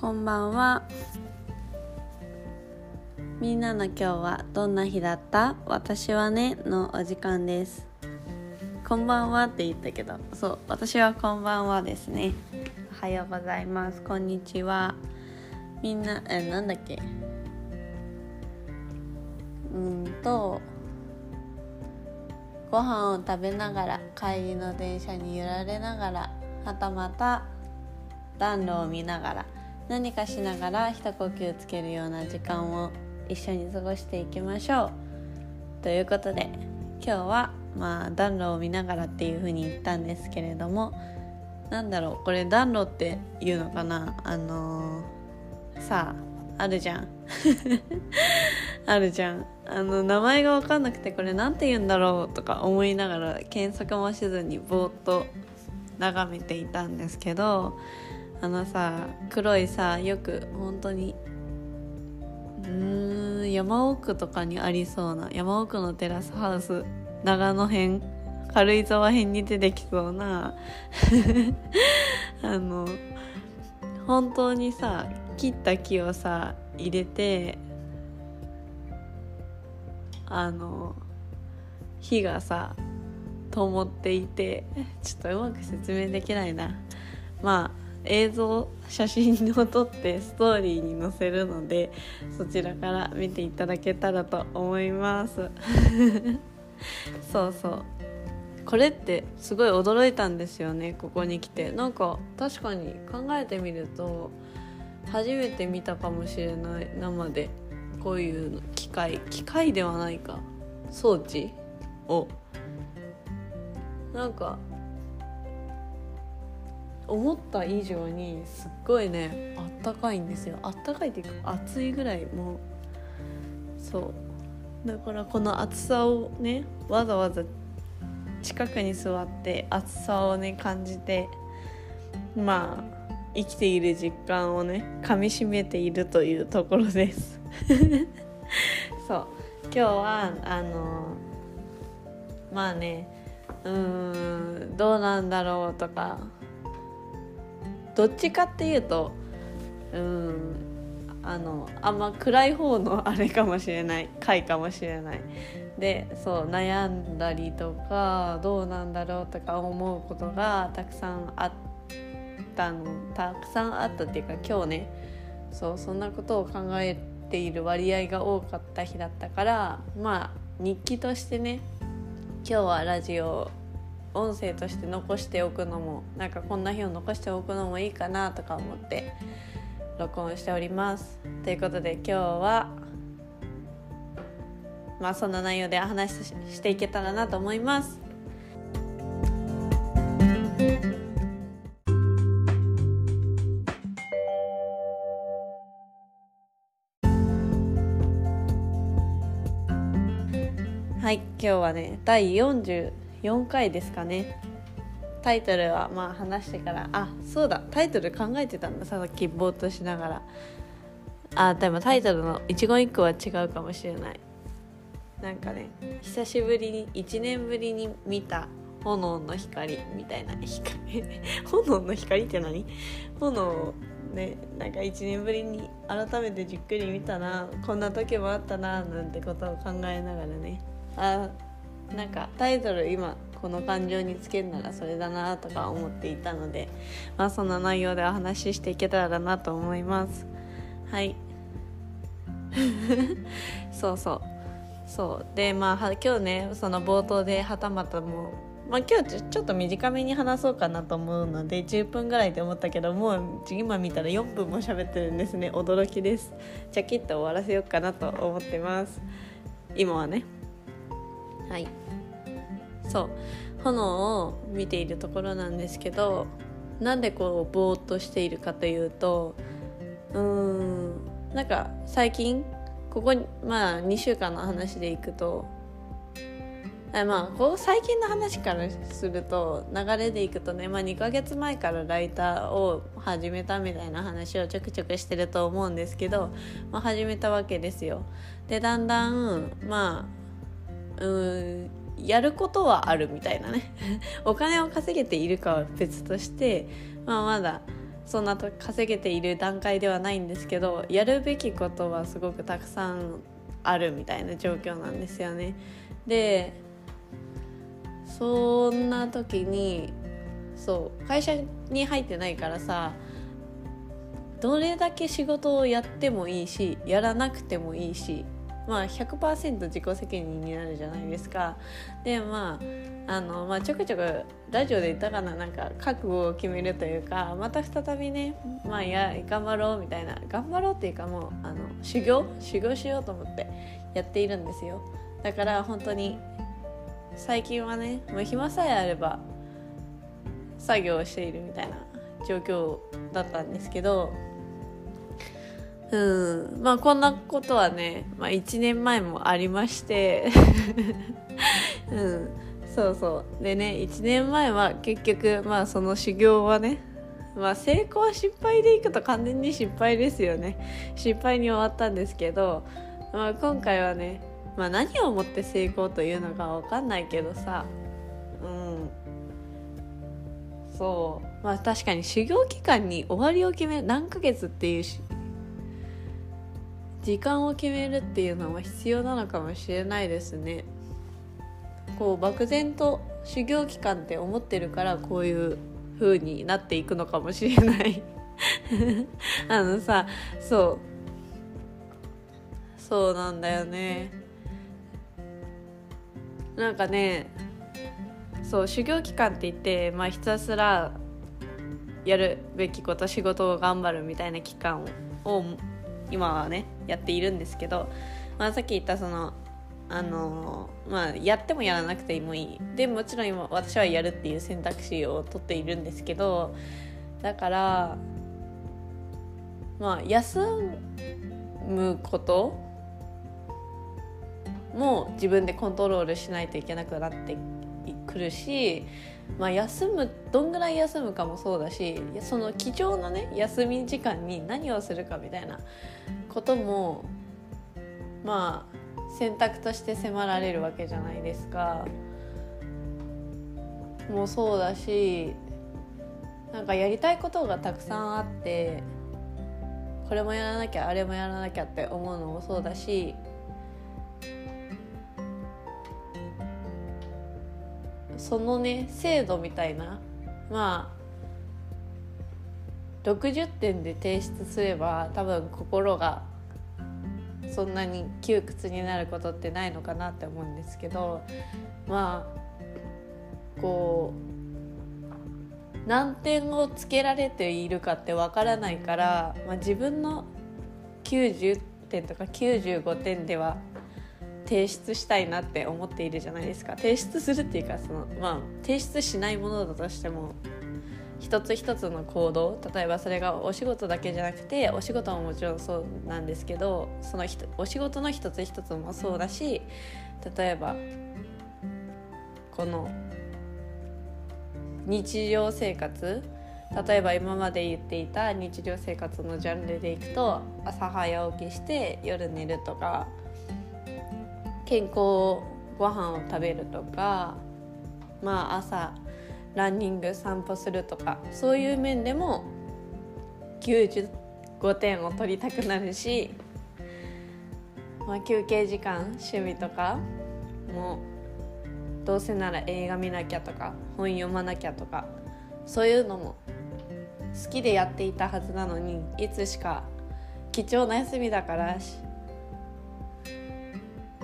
こんばんは。みんなの今日はどんな日だった？私はねのお時間です。こんばんはって言ったけど。そう私はこんばんはですね。おはようございます。こんにちは。みんなえなんだっけ？うんとご飯を食べながら帰りの電車に揺られながらはたまた暖炉を見ながら何かしながら一呼吸つけるような時間を一緒に過ごしていきましょう。ということで今日はまあ暖炉を見ながらっていう風に言ったんですけれどもなんだろうこれ暖炉っていうのかな。あのー、さああるじゃん。あるじゃん。あの名前が分かんなくてこれ何て言うんだろうとか思いながら検索もしずにぼーっと眺めていたんですけどあのさ黒いさよく本当にうん山奥とかにありそうな山奥のテラスハウス長野編軽井沢編に出てきそうな あの本当にさ切った木をさ入れてあの火がさ灯っていてちょっとうまく説明できないな。まあ映像写真を撮ってストーリーに載せるのでそちらから見ていただけたらと思います。そうそう。これってすごい驚いたんですよねここに来て。なんか確かに考えてみると初めて見たかもしれない生で。こういう機械。機械ではないか。装置を。なんか思った以上にすっごいねあったかいんですよ。あったかいっていうか暑いぐらいもうそう。だからこの暑さをねわざわざ近くに座って暑さをね感じてまあ生きている実感をねかみしめているというところです。そう。今日はあのまあねうーんどうなんだろうとかどっちかっていうとうんあのあんま暗い方のあれかもしれない回かもしれない。でそう悩んだりとかどうなんだろうとか思うことがたくさんあったのたくさんあったっていうか今日ねそうそんなことを考えている割合が多かった日だったからまあ日記としてね今日はラジオ音声として残しておくのもなんかこんな日を残しておくのもいいかなとか思って録音しております。ということで今日はまあそんな内容で話ししていけたらなと思います。はい今日はね第40 4回ですかね。タイトルはまあ話してからあそうだ。タイトル考えてたんださっきぼーっとしながら。あでもタイトルの一言一句は違うかもしれない。なんかね久しぶりに1年ぶりに見た炎の光みたいな光。炎の光って何？炎をねなんか1年ぶりに改めてじっくり見たな。こんな時もあったななんてことを考えながらね。あなんかタイトル今この感情につけるならそれだなとか思っていたので、まあ、そんな内容でお話ししていけたらなと思います。はい。そうそう。そう。でまあ今日ねその冒頭ではたまたもう、まあ、今日ちょっと短めに話そうかなと思うので10分ぐらいで思ったけどもう今見たら4分も喋ってるんですね。驚きです。じゃきっと終わらせようかなと思ってます。今はね。はいそう炎を見ているところなんですけどなんでこうぼーっとしているかというとうーんなんか最近ここまあ2週間の話でいくとまあこう最近の話からすると流れでいくとね、まあ、2ヶ月前からライターを始めたみたいな話をちょくちょくしてると思うんですけど、まあ、始めたわけですよ。でだんだんまあうんやることはあるみたいなね お金を稼げているかは別として、まあ、まだそんなと稼げている段階ではないんですけどやるべきことはすごくたくさんあるみたいな状況なんですよね。でそんな時にそう会社に入ってないからさどれだけ仕事をやってもいいしやらなくてもいいしまあ100%自己責任になるじゃないですか。でまああの、まあ、ちょくちょくラジオで言ったかななんか覚悟を決めるというかまた再びねまあや頑張ろうみたいな頑張ろうっていうかもうあの修行？修行しようと思ってやっているんですよ。だから本当に最近はねもう暇さえあれば作業をしているみたいな状況だったんですけどうん。まあこんなことはね、まあ、1年前もありまして。うん。そうそう。でね1年前は結局まあその修行はねまあ成功は失敗でいくと完全に失敗ですよね。失敗に終わったんですけど、まあ、今回はね、まあ、何をもって成功というのか分かんないけどさうん。そう。まあ確かに修行期間に終わりを決める何ヶ月っていう時間を決めるっていうのは必要なのかもしれないですね。こう漠然と修行期間って思ってるからこういう風になっていくのかもしれない。あのさそう。そうなんだよね。なんかねそう修行期間って言って、まあ、ひたすらやるべきこと仕事を頑張るみたいな期間を今はねやっているんですけど、まあ、さっき言ったそのあのまあやってもやらなくてもいい。でもちろん今私はやるっていう選択肢を取っているんですけどだからまあ休むことも自分でコントロールしないといけなくなってくるし、まあ、休むどんぐらい休むかもそうだしその貴重なね休み時間に何をするかみたいなこともまあ選択として迫られるわけじゃないですか。もうそうだしなんかやりたいことがたくさんあってこれもやらなきゃあれもやらなきゃって思うのもそうだしそのね精度みたいなまあ60点で提出すれば多分心がそんなに窮屈になることってないのかなって思うんですけどまあこう何点をつけられているかってわからないから、まあ、自分の90点とか95点では提出したいなって思っているじゃないですか。提出するっていうかその、まあ、提出しないものだとしても一つ一つの行動例えばそれがお仕事だけじゃなくてお仕事ももちろんそうなんですけどそのお仕事の一つ一つもそうだし例えばこの日常生活例えば今まで言っていた日常生活のジャンルでいくと朝早起きして夜寝るとか健康ご飯を食べるとかまあ朝ランニング散歩するとかそういう面でも95点を取りたくなるし、まあ、休憩時間趣味とかもどうせなら映画見なきゃとか本読まなきゃとかそういうのも好きでやっていたはずなのにいつしか貴重な休みだから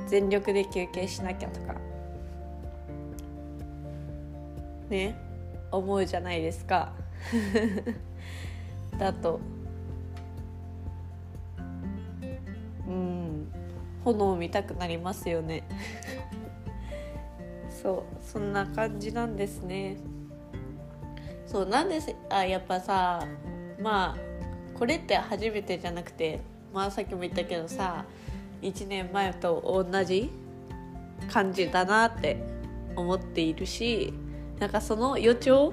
全力で休憩しなきゃとか。ね。思うじゃないですか。だと。うん。炎見たくなりますよね。そう。そんな感じなんですね。そうなんですあやっぱさまあこれって初めてじゃなくてまあさっきも言ったけどさ1年前と同じ感じだなって思っているしなんかその予兆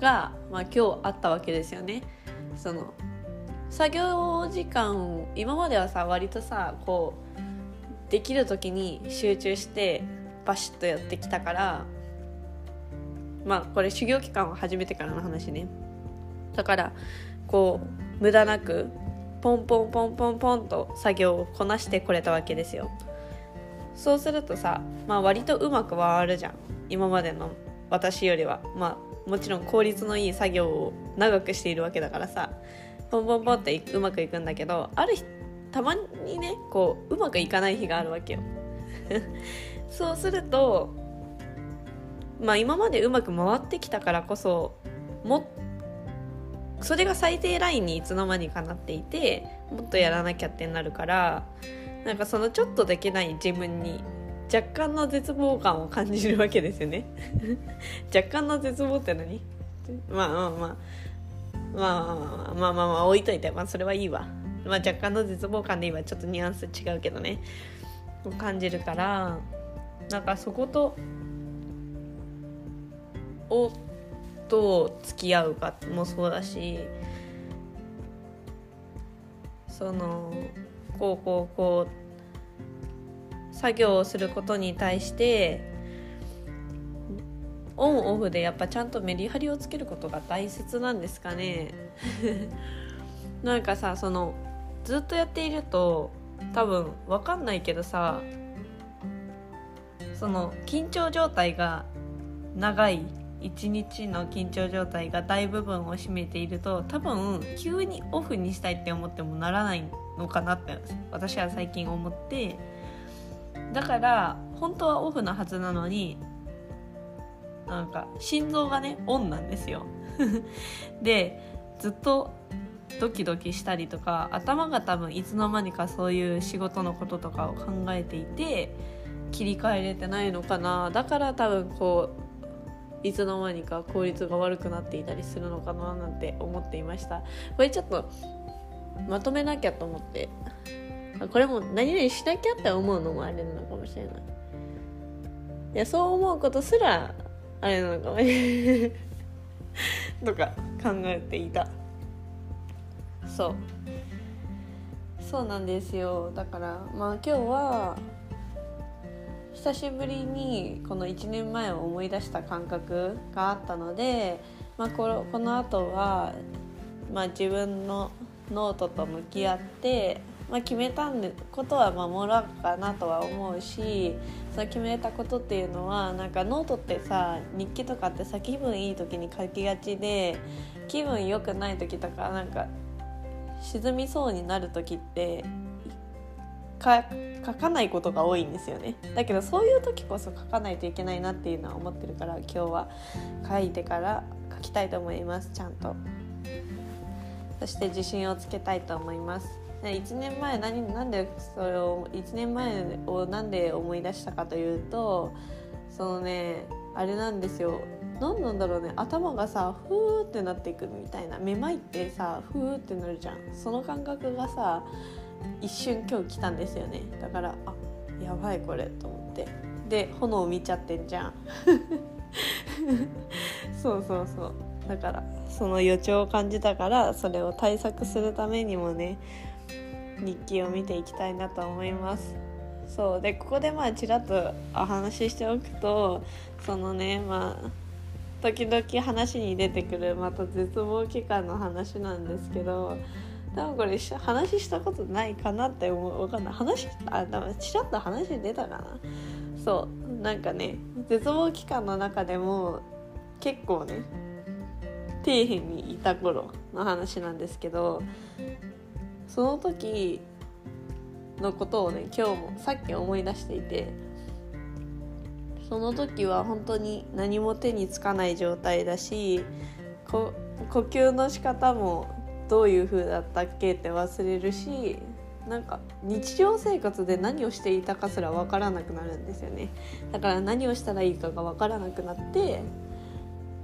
が、まあ、今日あったわけですよね。その作業時間今まではさ割とさこうできる時に集中してバシッとやってきたからまあこれ修行期間を始めてからの話ねだからこう無駄なくポンポンポンポンポンと作業をこなしてこれたわけですよ。そうするとさ、まあ、割とうまく回るじゃん。今までの私よりは。まあもちろん効率のいい作業を長くしているわけだからさ。ポンポンポンってうまくいくんだけどある日たまにねこううまくいかない日があるわけよ。そうするとまあ今までうまく回ってきたからこそもっそれが最低ラインにいつの間にかなっていてもっとやらなきゃってなるからなんかそのちょっとできない自分に若干の絶望感を感じるわけですよね。若干の絶望って何？まあまあまあ。まあまあまあまあ、まあ、置いといてまあそれはいいわ、まあ、若干の絶望感で今ちょっとニュアンス違うけどね感じるからなんかそことをどう付き合うかもそうだしそのこうこうこう作業をすることに対してオンオフでやっぱちゃんとメリハリをつけることが大切なんですかね。なんかさそのずっとやっていると多分分かんないけどさその緊張状態が長い一日の緊張状態が大部分を占めていると多分急にオフにしたいって思ってもならないのかなって私は最近思ってだから本当はオフなはずなのになんか心臓がねオンなんですよでずっとドキドキしたりとか頭が多分いつの間にかそういう仕事のこととかを考えていて切り替えれてないのかな。だから多分こういつの間にか効率が悪くなっていたりするのかななんて思っていました。これちょっとまとめなきゃと思って。これも何々しなきゃって思うのもあれなのかもしれない。いやそう思うことすらあれなのかもしれない。とか考えていた。そう。そうなんですよ。だからまあ今日は久しぶりにこの1年前を思い出した感覚があったので、まあ、このこの後はまあ自分のノートと向き合って、まあ、決めたことは守ろうかなとは思うしその決めたことっていうのはなんかノートってさ日記とかってさ気分いい時に書きがちで気分良くない時とかなんか沈みそうになる時って書かないことが多いんですよね。だけどそういう時こそ書かないといけないなっていうのは思ってるから今日は書いてから書きたいと思います。ちゃんと。そして自信をつけたいと思います。1年前何なんでそれを1年前をなんで思い出したかというとそのねあれなんですよ。何なんだろうね。頭がさふーってなっていくみたいな。めまいってさふーってなるじゃん。その感覚がさ一瞬今日来たんですよね。だからあやばいこれと思って。で炎見ちゃってんじゃん。そうそうそう。だからその予兆を感じたからそれを対策するためにもね日記を見ていきたいなと思います。そう。でここでまあちらっとお話ししておくとそのねまあ時々話に出てくるまた絶望期間の話なんですけど多分これ話したことないかなって思うわかんない。話あでもちらっと話に出たかな。そう。なんかね絶望期間の中でも結構ね底辺にいた頃の話なんですけどその時のことをね今日もさっき思い出していてその時は本当に何も手につかない状態だし呼吸の仕方もどういう風だったっけって忘れるしなんか日常生活で何をしていたかすら分からなくなるんですよね。だから何をしたらいいかが分からなくなって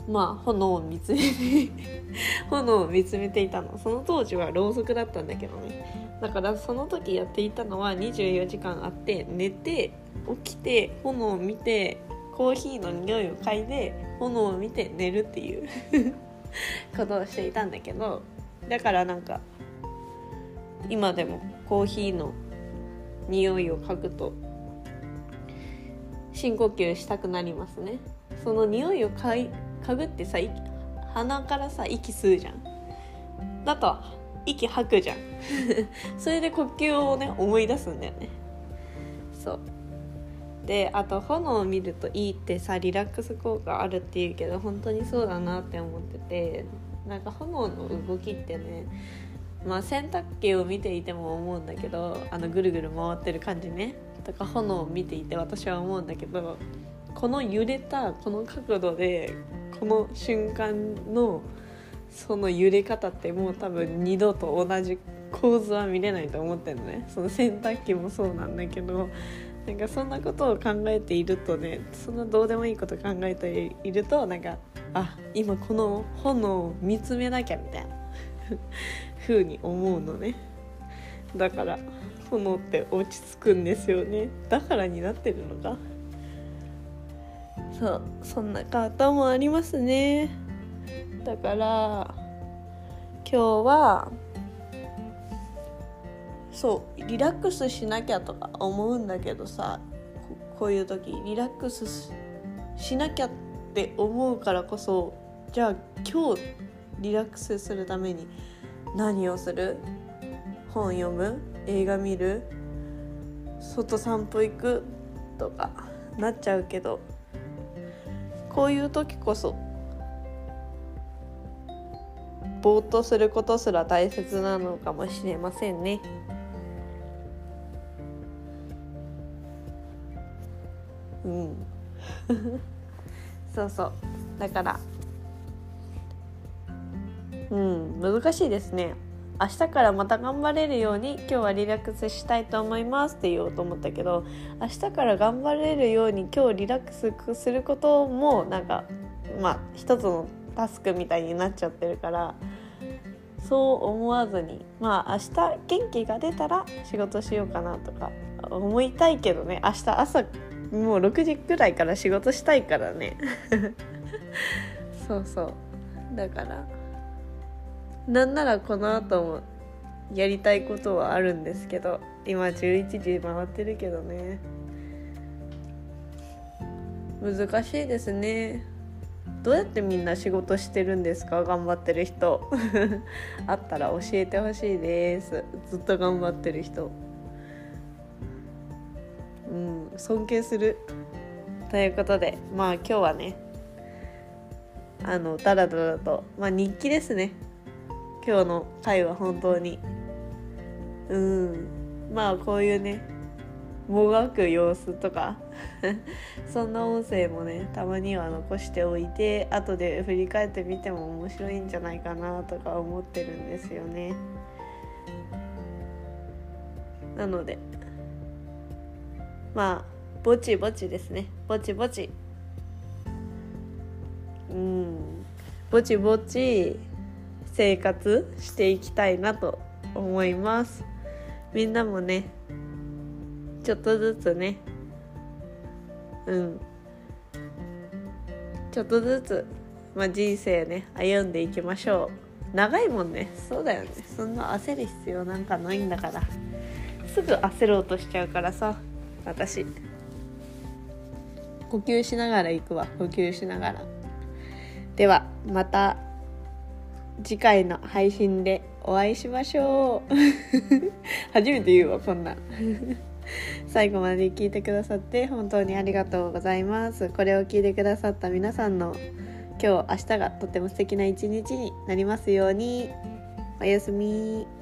まあ炎を見つめて 炎を見つめていたの。その当時はろうそくだったんだけどね。だからその時やっていたのは24時間あって寝て起きて炎を見てコーヒーの匂いを嗅いで炎を見て寝るっていう ことをしていたんだけどだからなんか今でもコーヒーの匂いを嗅ぐと深呼吸したくなりますね。その匂いを嗅嗅ぐってさ鼻からさ息吸うじゃん。だと息吐くじゃん。それで呼吸をね思い出すんだよね。そう。であと炎を見るといいってさリラックス効果あるっていうけど本当にそうだなって思ってて。なんか炎の動きってねまあ洗濯機を見ていても思うんだけどあのぐるぐる回ってる感じね。とか炎を見ていて私は思うんだけどこの揺れたこの角度でこの瞬間のその揺れ方ってもう多分二度と同じ構図は見れないと思ってるのね。その洗濯機もそうなんだけどなんかそんなことを考えているとねそんなどうでもいいこと考えているとなんかあ今この炎を見つめなきゃみたいな。風に思うのね。だから炎って落ち着くんですよね。だからになってるのか。そうそんな方もありますね。だから今日はそうリラックスしなきゃとか思うんだけどさこういう時リラックスしなきゃってって思うからこそじゃあ今日リラックスするために何をする？本読む？映画見る？外散歩行く？とかなっちゃうけどこういう時こそぼーっとすることすら大切なのかもしれませんね。うん。そうそう。だから。うん難しいですね。明日からまた頑張れるように今日はリラックスしたいと思いますって言おうと思ったけど明日から頑張れるように今日リラックスすることもなんかまあ一つのタスクみたいになっちゃってるからそう思わずに。まあ明日元気が出たら仕事しようかなとか思いたいけどね。明日朝もう6時くらいから仕事したいからね。そうそう。だからなんならこの後もやりたいことはあるんですけど今11時回ってるけどね。難しいですね。どうやってみんな仕事してるんですか？頑張ってる人。あったら教えてほしいです。ずっと頑張ってる人。尊敬する。ということでまあ今日はねあのダラダラとまあ日記ですね。今日の回は本当に。うん。まあこういうねもがく様子とか そんな音声もねたまには残しておいて後で振り返ってみても面白いんじゃないかなとか思ってるんですよね。なのでまあぼちぼちですね。ぼちぼち。うん。ぼちぼち生活していきたいなと思います。みんなもねちょっとずつね。うん。ちょっとずつ、まあ、人生ね歩んでいきましょう。長いもんね。そうだよね。そんな焦る必要なんかないんだから。すぐ焦ろうとしちゃうからさ。私。呼吸しながら行くわ。呼吸しながら。ではまた次回の配信でお会いしましょう。初めて言うわこんな。最後まで聞いてくださって本当にありがとうございます。これを聞いてくださった皆さんの今日明日がとても素敵な一日になりますように。おやすみ。